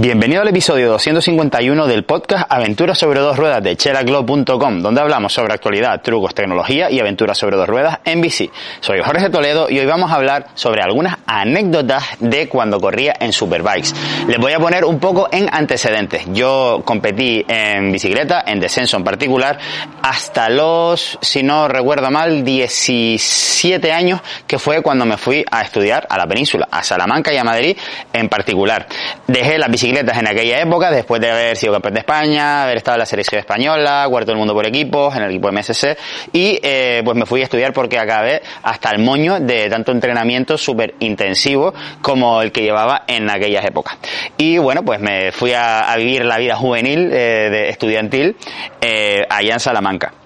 Bienvenido al episodio 251 del podcast Aventuras sobre dos ruedas de cheraclub.com, donde hablamos sobre actualidad, trucos, tecnología y aventuras sobre dos ruedas en bici. Soy Jorge Toledo y hoy vamos a hablar sobre algunas anécdotas de cuando corría en Superbikes. Les voy a poner un poco en antecedentes. Yo competí en bicicleta, en descenso en particular, hasta los, si no recuerdo mal, 17 años, que fue cuando me fui a estudiar a la península, a Salamanca y a Madrid en particular. Dejé la bicicleta en aquella época, después de haber sido campeón de España, haber estado en la selección española, cuarto del mundo por equipos, en el equipo MSC, y eh, pues me fui a estudiar porque acabé hasta el moño de tanto entrenamiento súper intensivo como el que llevaba en aquellas épocas. Y bueno, pues me fui a, vivir la vida juvenil, eh, de estudiantil, eh, allá en Salamanca.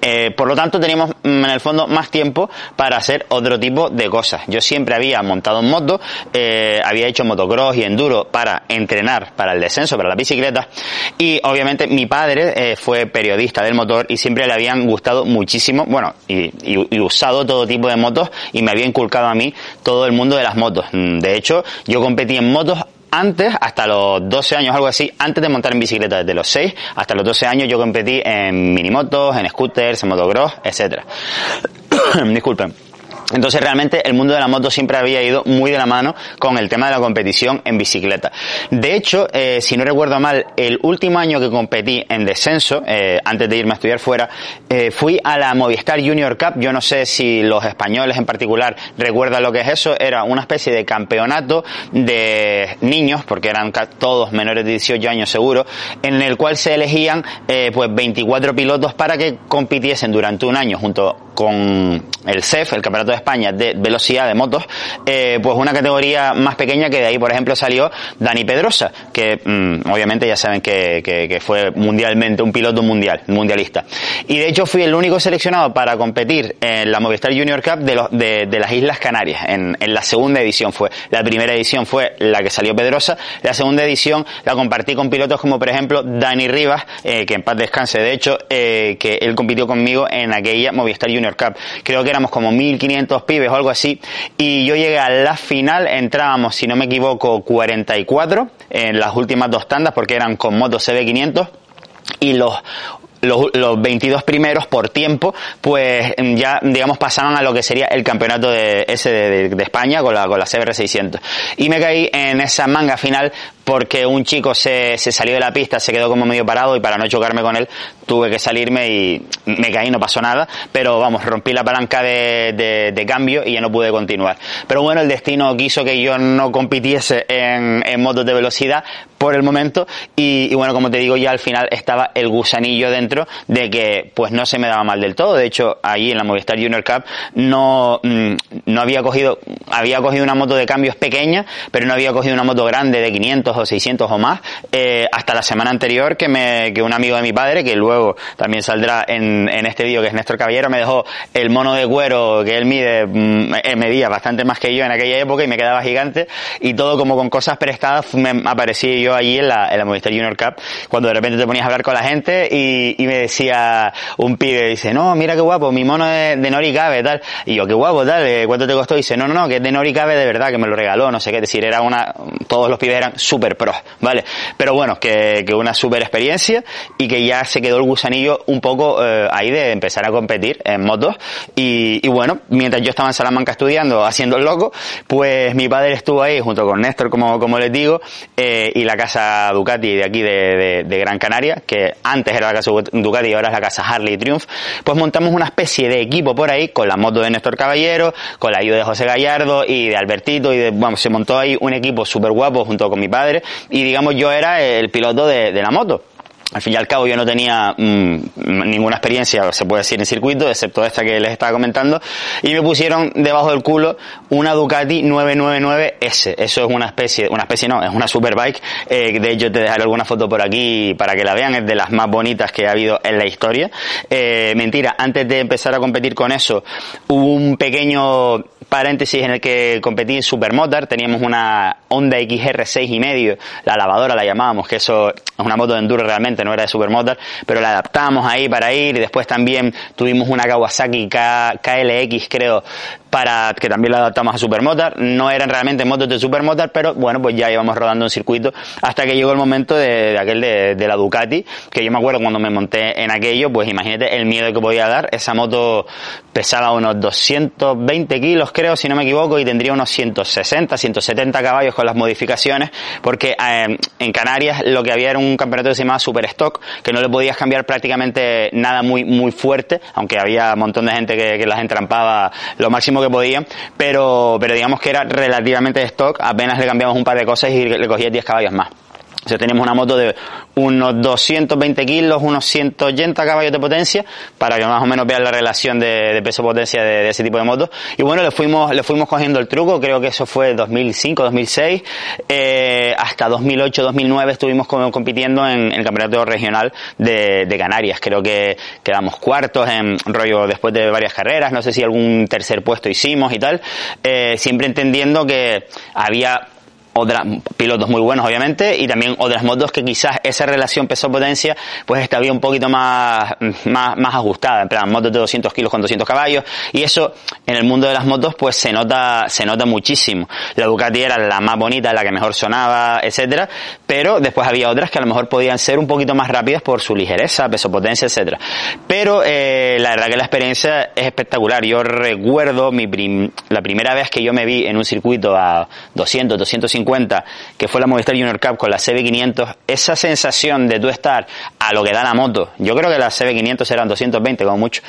Eh, por lo tanto, teníamos mm, en el fondo más tiempo para hacer otro tipo de cosas. Yo siempre había montado en moto, eh, había hecho motocross y enduro para entrenar para el descenso, para la bicicleta. Y obviamente mi padre eh, fue periodista del motor y siempre le habían gustado muchísimo, bueno, y, usado todo tipo de motos y me había inculcado a mí todo el mundo de las motos. Mm, de hecho, yo competí en motos antes, hasta los 12 años, algo así, antes de montar en bicicleta, desde los 6 hasta los 12 años, yo competí en minimotos, en scooters, en motocross, etcétera. Disculpen. Entonces realmente el mundo de la moto siempre había ido muy de la mano con el tema de la competición en bicicleta. De hecho, eh, si no recuerdo mal, el último año que competí en descenso, eh, antes de irme a estudiar fuera, eh, fui a la Movistar Junior Cup. Yo no sé si los españoles en particular recuerdan lo que es eso. Era una especie de campeonato de niños, porque eran todos menores de 18 años seguro, en el cual se elegían pues 24 pilotos para que compitiesen durante un año junto con el CEF, el Campeonato de España de velocidad de motos, eh, pues una categoría más pequeña que de ahí, por ejemplo, salió Dani Pedrosa, que mm, obviamente ya saben que, que, fue mundialmente un piloto mundial, mundialista. Y de hecho fui el único seleccionado para competir en la Movistar Junior Cup de, de, de las Islas Canarias. En, en, la segunda edición fue. La primera edición fue la que salió Pedrosa. La segunda edición la compartí con pilotos como, por ejemplo, Dani Rivas, eh, que en paz descanse, de hecho, eh, que él compitió conmigo en aquella Movistar Junior Cup. Creo que éramos como 1500 pibes o algo así. Y yo llegué a la final, entrábamos, si no me equivoco, 44 en las últimas dos tandas porque eran con motos CB500 y los los, los 22 primeros por tiempo, pues ya, digamos, pasaban a lo que sería el campeonato de ese de, España con la, con la CBR 600. Y me caí en esa manga final porque un chico se, se salió de la pista, se quedó como medio parado y para no chocarme con él tuve que salirme y me caí, no pasó nada, pero vamos, rompí la palanca de, de, cambio y ya no pude continuar. Pero bueno, el destino quiso que yo no compitiese en, en motos de velocidad por el momento y, y, bueno, como te digo, ya al final estaba el gusanillo de que pues no se me daba mal del todo. De hecho, ahí en la Movistar Junior Cup no, mm, no había cogido, había cogido una moto de cambios pequeña, pero no había cogido una moto grande de 500 o 600 o más, eh, hasta la semana anterior que, me, que un amigo de mi padre, que luego también saldrá en, en este vídeo, que es Néstor Caballero, me dejó el mono de cuero que él mide, mm, eh, medía bastante más que yo en aquella época y me quedaba gigante y todo como con cosas prestadas me aparecí yo allí en la, en la Movistar Junior Cup cuando de repente te ponías a hablar con la gente y, y me decía un pibe, dice, no, mira qué guapo, mi mono es de Nori Cabe, tal. Y yo, qué guapo, tal, eh, ¿cuánto te costó? Dice, no, no, no, que es de Nori Cabe de verdad, que me lo regaló, no sé qué, decir, era una, todos los pibes eran súper pros, ¿vale? Pero bueno, que, que una super experiencia y que ya se quedó el gusanillo un poco eh, ahí de empezar a competir en motos y, bueno, mientras yo estaba en Salamanca estudiando, haciendo el loco, pues mi padre estuvo ahí junto con Néstor, como, como les digo, eh, y la casa Ducati de aquí de, de, de, Gran Canaria, que antes era la casa Ducati y ahora es la casa Harley Triumph, pues montamos una especie de equipo por ahí con la moto de Néstor Caballero, con la ayuda de José Gallardo y de Albertito y de, bueno, se montó ahí un equipo súper guapo junto con mi padre y digamos yo era el piloto de, de la moto. Al fin y al cabo yo no tenía mm, ninguna experiencia, se puede decir, en circuito, excepto esta que les estaba comentando, y me pusieron debajo del culo una Ducati 999S. Eso es una especie, una especie no, es una superbike, eh, de hecho te dejaré alguna foto por aquí para que la vean, es de las más bonitas que ha habido en la historia. Eh, mentira, antes de empezar a competir con eso, hubo un pequeño paréntesis en el que competí en Supermotor, teníamos una Honda XR 6 y medio, la lavadora la llamábamos, que eso es una moto de enduro realmente, no era de Supermotor, pero la adaptamos ahí para ir y después también tuvimos una Kawasaki KLX creo para que también la adaptamos a Supermotor. No eran realmente motos de Supermotor, pero bueno, pues ya íbamos rodando en circuito hasta que llegó el momento de, aquel de, la Ducati, que yo me acuerdo cuando me monté en aquello, pues imagínate el miedo que podía dar. Esa moto pesaba unos 220 kilos, creo, si no me equivoco, y tendría unos 160, 170 caballos con las modificaciones, porque eh, en Canarias lo que había era un campeonato que se llamaba Super Stock, que no le podías cambiar prácticamente nada muy, muy fuerte, aunque había un montón de gente que, las entrampaba lo máximo que podía, pero, pero digamos que era relativamente stock, apenas le cambiamos un par de cosas y le cogía 10 caballos más. O sea, tenemos una moto de unos 220 kilos, unos 180 caballos de potencia, para que más o menos vean la relación de, peso-potencia de, ese tipo de motos. Y bueno, le fuimos, le fuimos cogiendo el truco, creo que eso fue 2005, 2006, eh, hasta 2008, 2009 estuvimos compitiendo en, el campeonato regional de, Canarias. Creo que quedamos cuartos en rollo después de varias carreras, no sé si algún tercer puesto hicimos y tal, eh, siempre entendiendo que había otras pilotos muy buenos obviamente y también otras motos que quizás esa relación peso-potencia pues estaba un poquito más, más, más ajustada, en plan motos de 200 kilos con 200 caballos y eso en el mundo de las motos pues se nota, se nota muchísimo. La Ducati era la más bonita, la que mejor sonaba, etcétera, pero después había otras que a lo mejor podían ser un poquito más rápidas por su ligereza, peso-potencia, etcétera. Pero eh, la verdad que la experiencia es espectacular. Yo recuerdo mi la primera vez que yo me vi en un circuito a 200, 250 cuenta que fue la Movistar Junior Cup con la CB500, esa sensación de tú estar a lo que da la moto, yo creo que la CB500 eran 220 como mucho,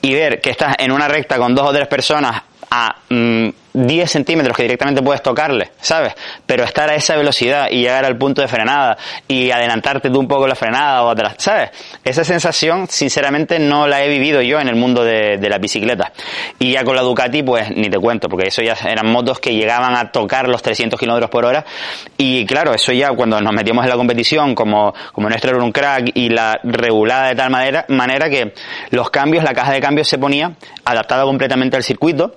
y ver que estás en una recta con dos o tres personas a mm, 10 centímetros que directamente puedes tocarle, ¿sabes? Pero estar a esa velocidad y llegar al punto de frenada y adelantarte tú un poco la frenada o atrás, ¿sabes? Esa sensación, sinceramente, no la he vivido yo en el mundo de, la bicicleta. Y ya con la Ducati, pues ni te cuento, porque eso ya eran motos que llegaban a tocar los 300 kilómetros por hora. Y claro, eso ya cuando nos metíamos en la competición, como, como nuestro era un crack y la regulada de tal manera, manera que los cambios, la caja de cambios se ponía adaptada completamente al circuito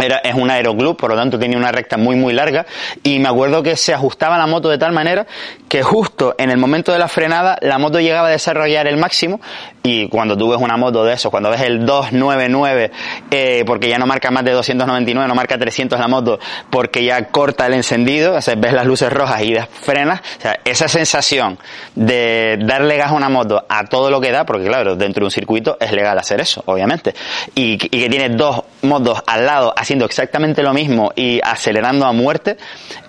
era, es un aeroclub, por lo tanto tenía una recta muy muy larga y me acuerdo que se ajustaba la moto de tal manera que justo en el momento de la frenada la moto llegaba a desarrollar el máximo y cuando tú ves una moto de eso, cuando ves el 299 eh, porque ya no marca más de 299, no marca 300 la moto porque ya corta el encendido, o sea, ves las luces rojas y frenas, o sea, esa sensación de darle gas a una moto a todo lo que da, porque claro, dentro de un circuito es legal hacer eso, obviamente, y, que tienes dos motos al lado haciendo exactamente lo mismo y acelerando a muerte,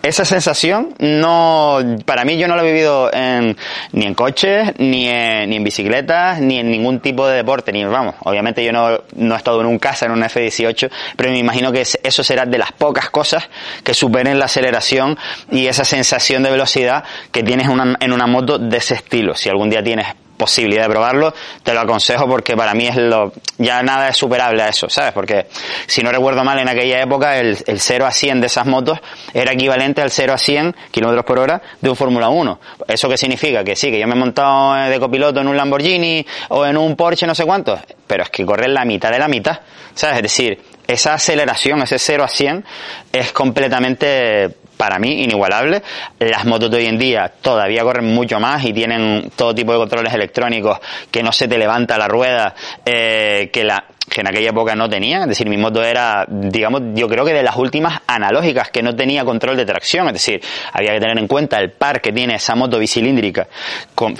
esa sensación no, para mí yo no la he vivido en, ni en coches, ni en, ni en bicicletas, ni en ningún tipo de deporte, ni vamos, obviamente yo no, no he estado en un casa, en un F-18, pero me imagino que eso será de las pocas cosas que superen la aceleración y esa sensación de velocidad que tienes una, en una moto de ese estilo. Si algún día tienes posibilidad de probarlo, te lo aconsejo porque para mí es lo, ya nada es superable a eso, ¿sabes? Porque si no recuerdo mal, en aquella época el, el 0 a 100 de esas motos era equivalente al 0 a 100 kilómetros por hora de un Fórmula 1. ¿Eso qué significa? Que sí, que yo me he montado de copiloto en un Lamborghini o en un Porsche, no sé cuántos, pero es que correr la mitad de la mitad, ¿sabes? Es decir, esa aceleración, ese 0 a 100, es completamente para mí inigualable. Las motos de hoy en día todavía corren mucho más y tienen todo tipo de controles electrónicos que no se te levanta la rueda, eh, que la que en aquella época no tenía, es decir, mi moto era, digamos, yo creo que de las últimas analógicas que no tenía control de tracción, es decir, había que tener en cuenta el par que tiene esa moto bicilíndrica,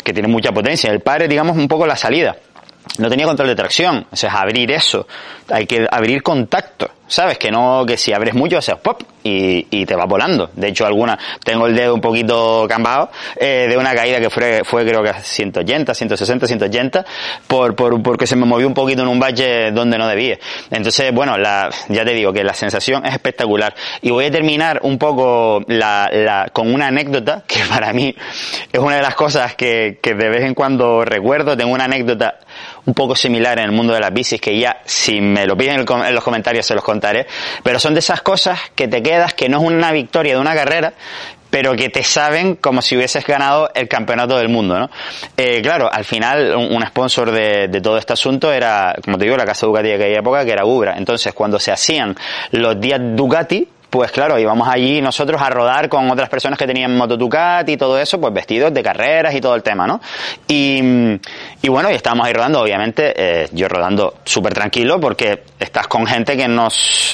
que tiene mucha potencia, el par es, digamos, un poco la salida no tenía control de tracción. O sea, abrir eso. Hay que abrir contacto. ¿Sabes? Que no, que si abres mucho, o sea, pop, y, y te va volando. De hecho, alguna, tengo el dedo un poquito cambado eh, de una caída que fue, fue creo que a 180, 160, 180, por, por, porque se me movió un poquito en un valle donde no debía. Entonces, bueno, la, ya te digo que la sensación es espectacular. Y voy a terminar un poco la, la, con una anécdota que para mí es una de las cosas que, que de vez en cuando recuerdo. Tengo una anécdota un poco similar en el mundo de las bicis que ya, si me lo piden en los comentarios, se los contaré. Pero son de esas cosas que te quedas, que no es una victoria de una carrera, pero que te saben como si hubieses ganado el campeonato del mundo, ¿no? Eh, claro, al final un, sponsor de, de, todo este asunto era, como te digo, la casa Ducati de aquella época, que era Ubra. Entonces, cuando se hacían los días Ducati, pues claro, íbamos allí nosotros a rodar con otras personas que tenían Moto Ducati y todo eso, pues vestidos de carreras y todo el tema, ¿no? Y, y bueno, y estábamos ahí rodando, obviamente, eh, yo rodando súper tranquilo porque estás con gente que no,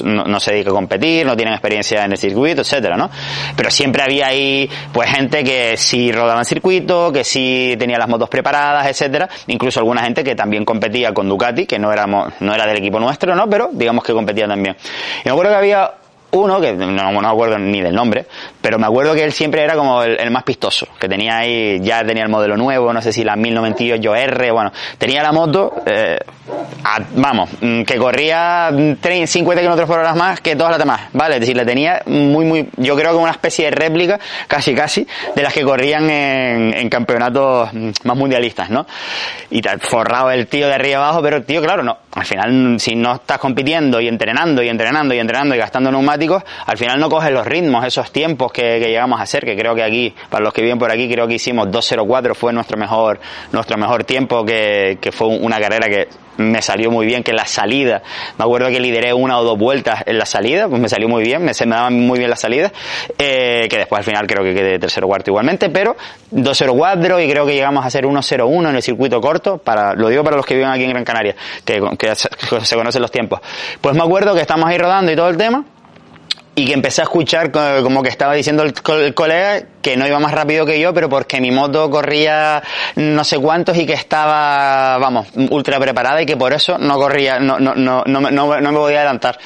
no, se dedica a competir, no tienen experiencia en el circuito, etcétera, ¿no? Pero siempre había ahí, pues gente que sí rodaba en circuito, que sí tenía las motos preparadas, etcétera, incluso alguna gente que también competía con Ducati, que no éramos, no era del equipo nuestro, ¿no? Pero digamos que competía también. Y me acuerdo que había uno, que no, no, me acuerdo ni del nombre, pero me acuerdo que él siempre era como el, más pistoso, que tenía ahí, ya tenía el modelo nuevo, no sé si la 1098 R, bueno, tenía la moto, eh, vamos, mm, que corría 30, 50 kilómetros por hora más que todas las demás, ¿vale? Es decir, le tenía muy, muy, yo creo que una especie de réplica, casi, casi, de las que corrían en, en campeonatos más mundialistas, ¿no? Y tal, forrado el tío de arriba abajo, pero tío, claro, no, al final, si no estás compitiendo y entrenando y entrenando y entrenando y gastando neumáticos, al final no coges los ritmos, esos tiempos que, llegamos a hacer, que creo que aquí, para los que viven por aquí, creo que hicimos 2.04, fue nuestro mejor, nuestro mejor tiempo, que, que fue una carrera que me salió muy bien, que la salida, me acuerdo que lideré una o dos vueltas en la salida, pues me salió muy bien, me, se me daban muy bien las salidas, eh, que después al final creo que quedé tercero cuarto igualmente, pero 2-0-4 y creo que llegamos a hacer 1-0-1 en el circuito corto, para, lo digo para los que viven aquí en Gran Canaria, que, que se conocen los tiempos. Pues me acuerdo que estamos ahí rodando y todo el tema, y que empecé a escuchar como que estaba diciendo el, colega que no iba más rápido que yo, pero porque mi moto corría no sé cuántos y que estaba, vamos, ultra preparada y que por eso no corría, no, no, no, no, no, me podía adelantar.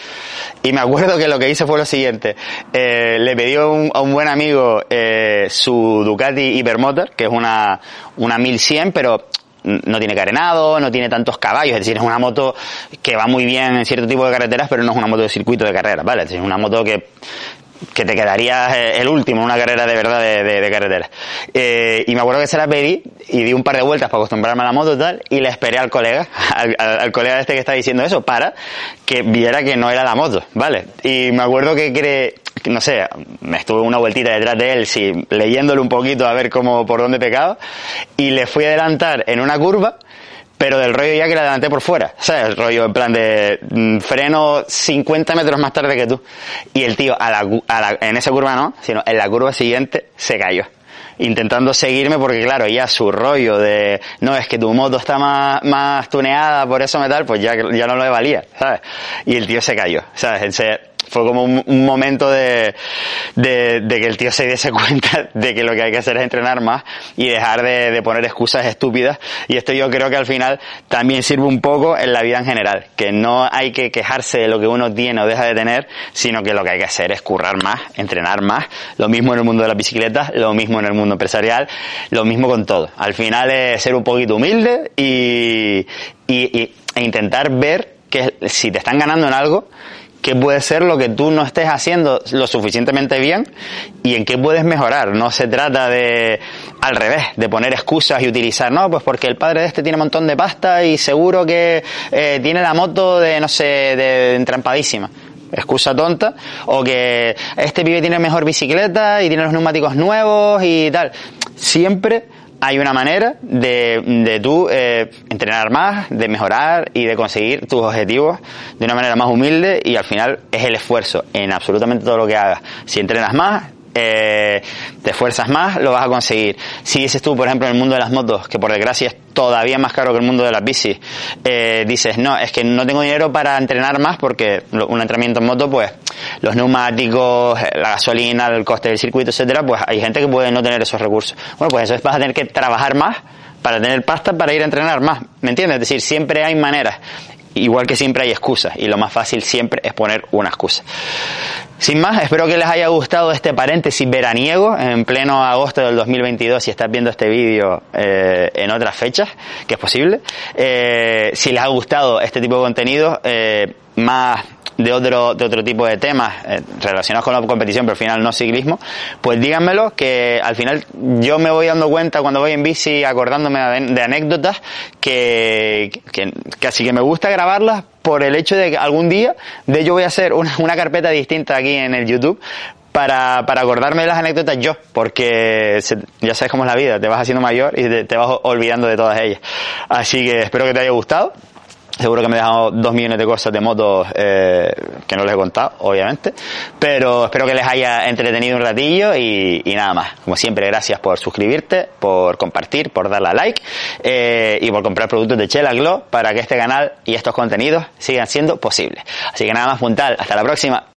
Y me acuerdo que lo que hice fue lo siguiente, eh, le pedí a un, a un buen amigo eh, su Ducati Hypermotor, que es una, una 1100, pero no tiene carenado, no tiene tantos caballos, es decir, es una moto que va muy bien en cierto tipo de carreteras, pero no es una moto de circuito de carrera, ¿vale? Es una moto que que te quedarías eh, el último en una carrera de verdad de, de, carretera. Eh, y me acuerdo que se la pedí y di un par de vueltas para acostumbrarme a la moto y tal, y le esperé al colega, al, al, colega este que está diciendo eso, para que viera que no era la moto, ¿vale? Y me acuerdo que cree, no sé, me estuve una vueltita detrás de él, sí, leyéndole un poquito a ver cómo, por dónde pecaba, y le fui a adelantar en una curva, pero del rollo ya que la adelanté por fuera, ¿sabes? El rollo en plan de mm, freno 50 metros más tarde que tú. Y el tío, a en esa curva no, sino en la curva siguiente se cayó intentando seguirme porque claro, ya su rollo de, no, es que tu moto está más, más tuneada por eso metal, pues ya, ya no lo valía, ¿sabes? Y el tío se cayó, ¿sabes? Fue como un, momento de, de, de, que el tío se diese cuenta de que lo que hay que hacer es entrenar más y dejar de, de, poner excusas estúpidas. Y esto yo creo que al final también sirve un poco en la vida en general, que no hay que quejarse de lo que uno tiene o deja de tener, sino que lo que hay que hacer es currar más, entrenar más. Lo mismo en el mundo de las bicicletas, lo mismo en el mundo empresarial, lo mismo con todo. Al final es ser un poquito humilde y, y, y e intentar ver que si te están ganando en algo, qué puede ser lo que tú no estés haciendo lo suficientemente bien y en qué puedes mejorar. No se trata de, al revés, de poner excusas y utilizar, no, pues porque el padre de este tiene un montón de pasta y seguro que eh, tiene la moto de, no sé, de entrampadísima excusa tonta, o que este pibe tiene mejor bicicleta y tiene los neumáticos nuevos y tal. Siempre hay una manera de, de tú eh, entrenar más, de mejorar y de conseguir tus objetivos de una manera más humilde y al final es el esfuerzo en absolutamente todo lo que hagas. Si entrenas más, eh, te esfuerzas más, lo vas a conseguir. Si dices tú, por ejemplo, en el mundo de las motos, que por desgracia es todavía más caro que el mundo de las bicis, eh, dices, no, es que no tengo dinero para entrenar más porque un entrenamiento en moto, pues los neumáticos, la gasolina, el coste del circuito, etcétera, pues hay gente que puede no tener esos recursos. Bueno, pues eso es, vas a tener que trabajar más para tener pasta para ir a entrenar más, ¿me entiendes? Es decir, siempre hay maneras igual que siempre hay excusas y lo más fácil siempre es poner una excusa. Sin más, espero que les haya gustado este paréntesis veraniego en pleno agosto del 2022 si estás viendo este vídeo eh, en otras fechas, que es posible. Eh, si les ha gustado este tipo de contenido, eh, más de otro, de otro tipo de temas eh, relacionados con la competición, pero al final no ciclismo, pues díganmelo, que al final yo me voy dando cuenta cuando voy en bici acordándome de, anécdotas que, que casi que me gusta grabarlas por el hecho de que algún día de ello voy a hacer una, una carpeta distinta aquí en el YouTube para, para acordarme de las anécdotas yo, porque ya sabes cómo es la vida, te vas haciendo mayor y te, te vas olvidando de todas ellas. Así que espero que te haya gustado. Seguro que me he dejado dos millones de cosas de motos eh, que no les he contado, obviamente. Pero espero que les haya entretenido un ratillo y, nada más. Como siempre, gracias por suscribirte, por compartir, por darle a like eh, y por comprar productos de Chela Glow para que este canal y estos contenidos sigan siendo posibles. Así que nada más, puntal. Hasta la próxima.